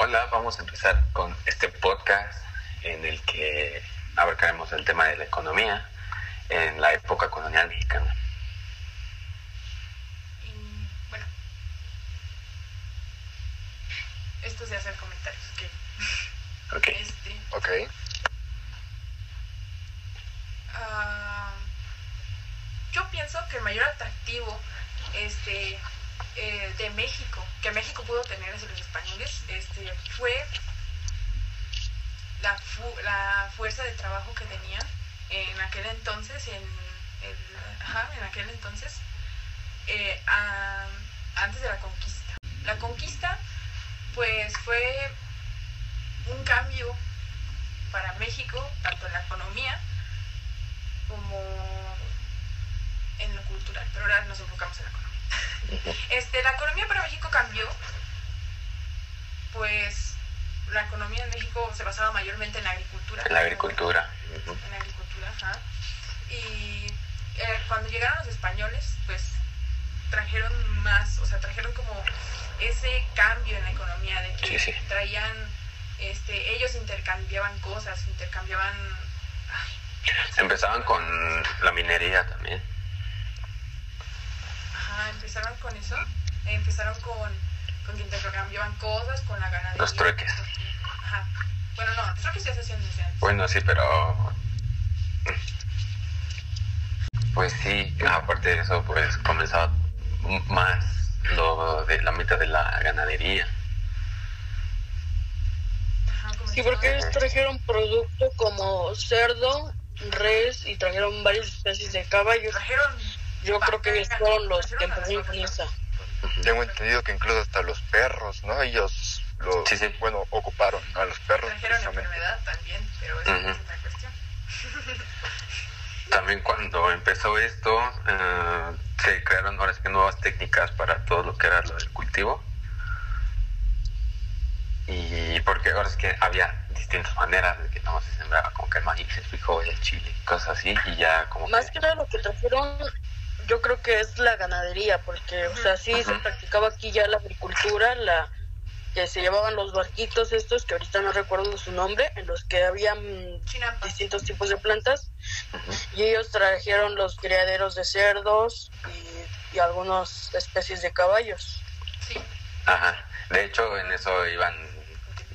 Hola, vamos a empezar con este podcast en el que abarcaremos el tema de la economía en la época colonial mexicana. Y bueno, esto es de hacer comentarios, ok. Ok. Este, Ok. ah, yo pienso que el mayor atractivo este, eh, de México, que México pudo tener hacia los españoles, este, fue la, fu- la fuerza de trabajo que tenían en aquel entonces, en, el- ajá, en aquel entonces, eh, antes de la conquista. La conquista, pues, fue un cambio para México, tanto en la economía como en lo cultural, pero ahora nos enfocamos en la economía. Este, la economía para México cambió, pues la economía en México se basaba mayormente en la agricultura. La agricultura. En la agricultura, ajá. Y eh, cuando llegaron los españoles, pues trajeron más, o sea, trajeron como ese cambio en la economía de que Sí, sí. traían, este, ellos intercambiaban cosas, intercambiaban, ay, Empezaban con la minería también. Empezaron con eso. Empezaron con, con que intercambiaban cosas, con la ganadería. Los trueques. Ajá. Bueno, no, los trueques ya se hacían desde antes. Bueno, sí, pero... Pues sí, aparte de eso, pues comenzaba más lo de la mitad de la ganadería. Ajá, Sí, porque ellos trajeron producto como cerdo, res y trajeron varias especies de caballos. trajeron. Yo creo que ellos fueron los que empezaron con esa. Tengo entendido que incluso hasta los perros, ¿no? Ellos, lo, Sí, sí. bueno, ocuparon a los perros Trajeron precisamente. enfermedad también, pero eso Ujú. es otra cuestión. También cuando empezó esto, eh, se crearon ahora sí que nuevas técnicas para todo lo que era lo del cultivo. Y porque ahora es que había distintas maneras de que no se sembraba como que el maíz, el frijol, el chile, cosas así, y ya como Más que... que nada lo que trajeron, yo creo que es la ganadería, porque, o sea, sí se practicaba aquí ya la agricultura, la que se llevaban los barquitos estos, que ahorita no recuerdo su nombre, en los que habían Chinampas. distintos tipos de plantas, y ellos trajeron los criaderos de cerdos y, y algunas especies de caballos. Sí. Ajá. De hecho, en eso iban,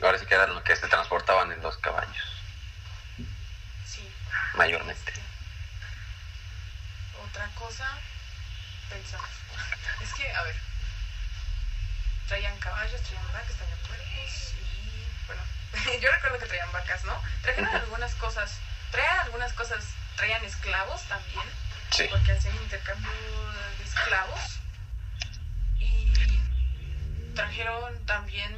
ahora sí que eran lo que se transportaban en los caballos, Sí. mayormente. Otra cosa, pensamos. Es que, a ver, traían caballos, traían vacas, traían puercos y, bueno, yo recuerdo que traían vacas, ¿no? Trajeron algunas cosas, traían algunas cosas, traían esclavos también, Sí. porque hacían intercambio de esclavos y trajeron también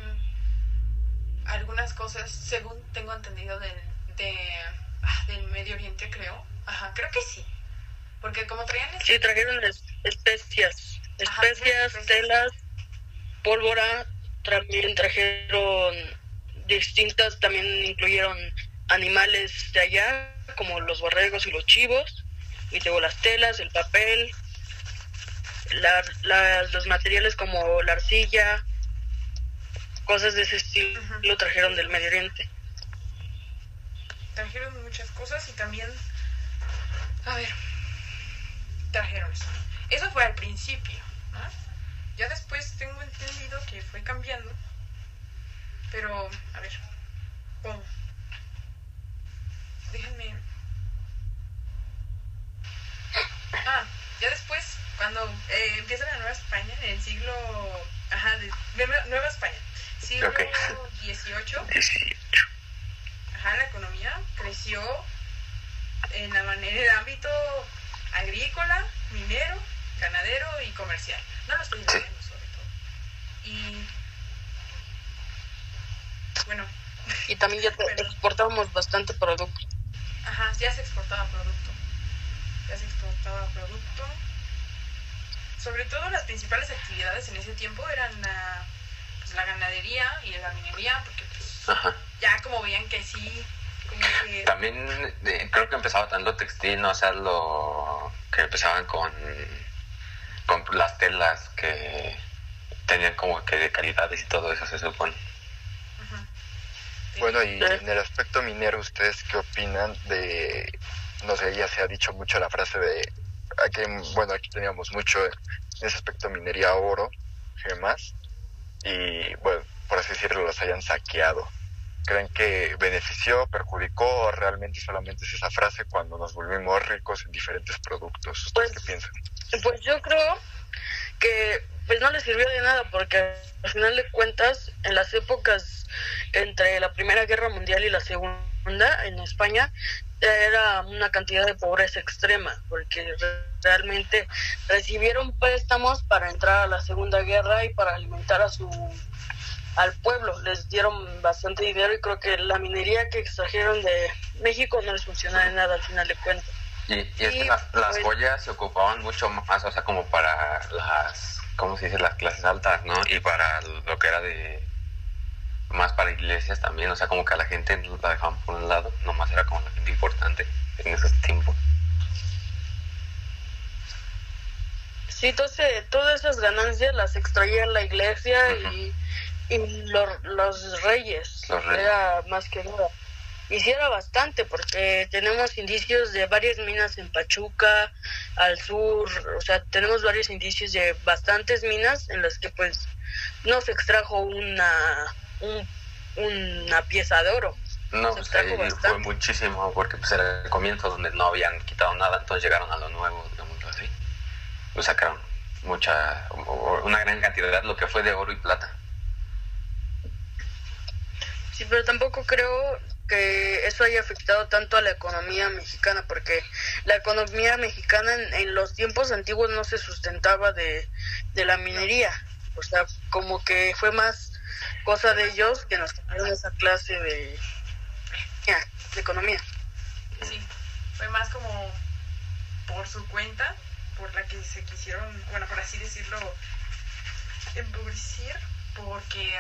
algunas cosas, según tengo entendido, del, de, ah, del Medio Oriente, creo. Ajá, creo que sí. Porque como traían Sí, trajeron es- especias, Ajá, especias, telas, pólvora, también trajeron distintas, también incluyeron animales de allá, como los borregos y los chivos, y luego las telas, el papel, la- la- los materiales como la arcilla, cosas de ese estilo lo trajeron del Medio Oriente. trajeron muchas cosas y también, a ver, trajeron eso. Eso fue al principio, ¿no? Ya después tengo entendido que fue cambiando, pero, a ver, ¿cómo? Déjenme... Ah, ya después, cuando eh, empieza la Nueva España, en el siglo... Ajá, de, Nueva- España, siglo. XVIII, 18. Ajá, la economía creció en, la manera, en el ámbito agrícola, minero, ganadero y comercial. No lo estoy Sí. diciendo sobre todo. Y bueno, Y también ya Bueno. exportábamos bastante producto. ajá, ya se exportaba producto. Ya se exportaba producto. Sobre todo las principales actividades en ese tiempo eran la, pues, la ganadería y la minería, porque pues, Ajá. ya como veían que sí, como que... También eh, creo que empezaba tanto textil, ¿no? O sea, lo que empezaban con, con las telas que tenían como que de calidades y todo eso se supone. Bueno, y en el aspecto minero, ¿ustedes qué opinan de, no sé, ya se ha dicho mucho la frase de, aquí, bueno, aquí teníamos mucho en ese aspecto minería oro, gemas, y bueno, por así decirlo, los hayan saqueado. ¿Creen que benefició, perjudicó o realmente solamente es esa frase cuando nos volvimos ricos en diferentes productos? ¿Ustedes qué pues, piensan? Pues yo creo que pues no le sirvió de nada porque al final de cuentas en las épocas entre la Primera Guerra Mundial y la Segunda en España era una cantidad de pobreza extrema porque realmente recibieron préstamos para entrar a la Segunda Guerra y para alimentar a su al pueblo. Les dieron bastante dinero y creo que la minería que extrajeron de México no les funciona de nada al final de cuentas. Y, las pues joyas se ocupaban mucho más, o sea, como para las, ¿cómo se dice? Las clases altas, ¿no? Y para lo que era de, más para iglesias también, o sea, como que a la gente la dejaban por un lado, nomás era como la gente importante en esos tiempos. Sí, entonces todas esas ganancias las extraía la iglesia y y los, los reyes, era más que nada. Hiciera bastante porque tenemos indicios de varias minas en Pachuca, al sur, o sea, tenemos varios indicios de bastantes minas en las que pues no se extrajo una, una pieza de oro. No, pues fue muchísimo porque pues era el comienzo donde no habían quitado nada, entonces llegaron a lo nuevo, digamos así. Lo sacaron mucha, una gran cantidad, lo que fue de oro y plata. Sí, pero tampoco creo que eso haya afectado tanto a la economía mexicana, porque la economía mexicana en, los tiempos antiguos no se sustentaba de, la minería. O sea, como que fue más cosa de ellos que nos dieron esa clase de, de economía. Sí, fue más como por su cuenta, por la que se quisieron, bueno, por así decirlo, empobrecer, porque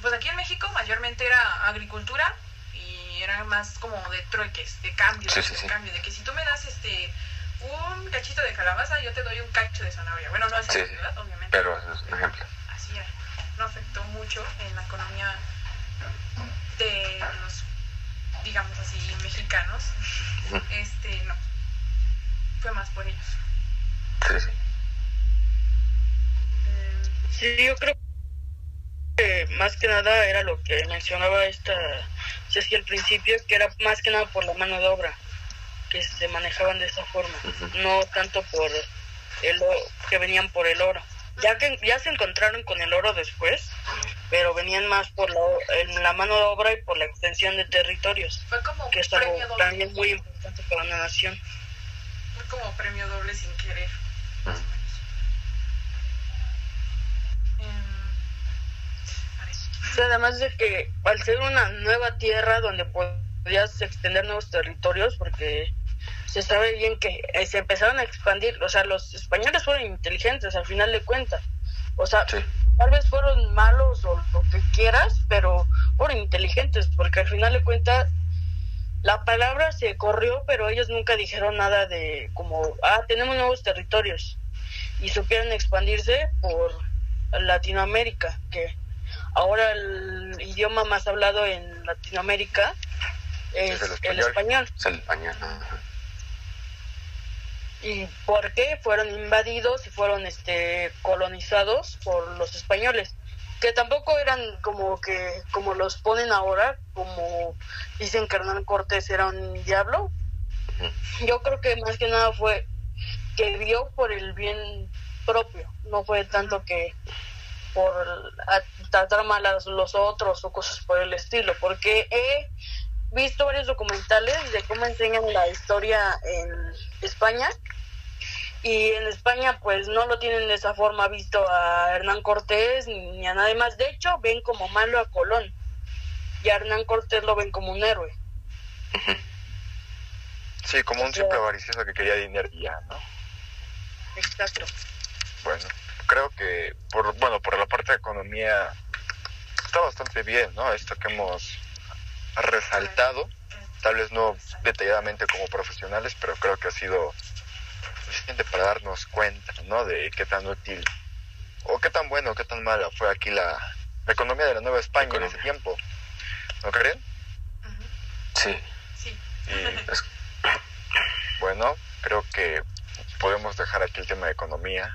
pues aquí en México mayormente era agricultura y era más como de trueques, de cambio, de cambio, de que si tú me das este un cachito de calabaza, yo te doy un cacho de zanahoria. Bueno, no es así, ¿verdad? Obviamente. Pero es un ejemplo. Así es. No afectó mucho en la economía de los, digamos así, mexicanos. Este, no. Fue más por ellos. Sí, sí. Sí, yo creo más que nada era lo que mencionaba esta Ceci al principio, que era más que nada por la mano de obra, que se manejaban de esa forma, no tanto por el que venían por el oro. Ya que ya se encontraron con el oro después, pero venían más por la, la mano de obra y por la extensión de territorios, que es algo también muy importante para una nación. Fue como premio doble sin querer. Además de que al ser una nueva tierra donde podías extender nuevos territorios, porque se sabe bien que eh, se empezaron a expandir, o sea, los españoles fueron inteligentes al final de cuentas, o sea, tal vez fueron malos o lo que quieras, pero fueron inteligentes, porque al final de cuentas la palabra se corrió, pero ellos nunca dijeron nada de como, ah, tenemos nuevos territorios, y supieron expandirse por Latinoamérica, que Ahora el idioma más hablado en Latinoamérica es, el español. el español. ¿Y por qué? Fueron invadidos y fueron este colonizados por los españoles, que tampoco eran como que como los ponen ahora, como dicen que Hernán Cortés era un diablo. Yo creo que más que nada fue que vio por el bien propio, no fue tanto que por tratar mal a los otros o cosas por el estilo, porque he visto varios documentales de cómo enseñan la historia en España y en España pues no lo tienen de esa forma visto a Hernán Cortés ni a nadie más, de hecho ven como malo a Colón y a Hernán Cortés lo ven como un héroe. Sí, como un simple avaricioso que quería dinero ya, ¿no? Exacto. Bueno creo que, por bueno, por la parte de economía está bastante bien, ¿no? Esto que hemos resaltado, tal vez no detalladamente como profesionales, pero creo que ha sido suficiente para darnos cuenta, ¿no? De qué tan útil o qué tan bueno, qué tan mala fue aquí la, economía de la Nueva España en ese tiempo. ¿No creen? Sí. Sí. Y Es- bueno, creo que podemos dejar aquí el tema de economía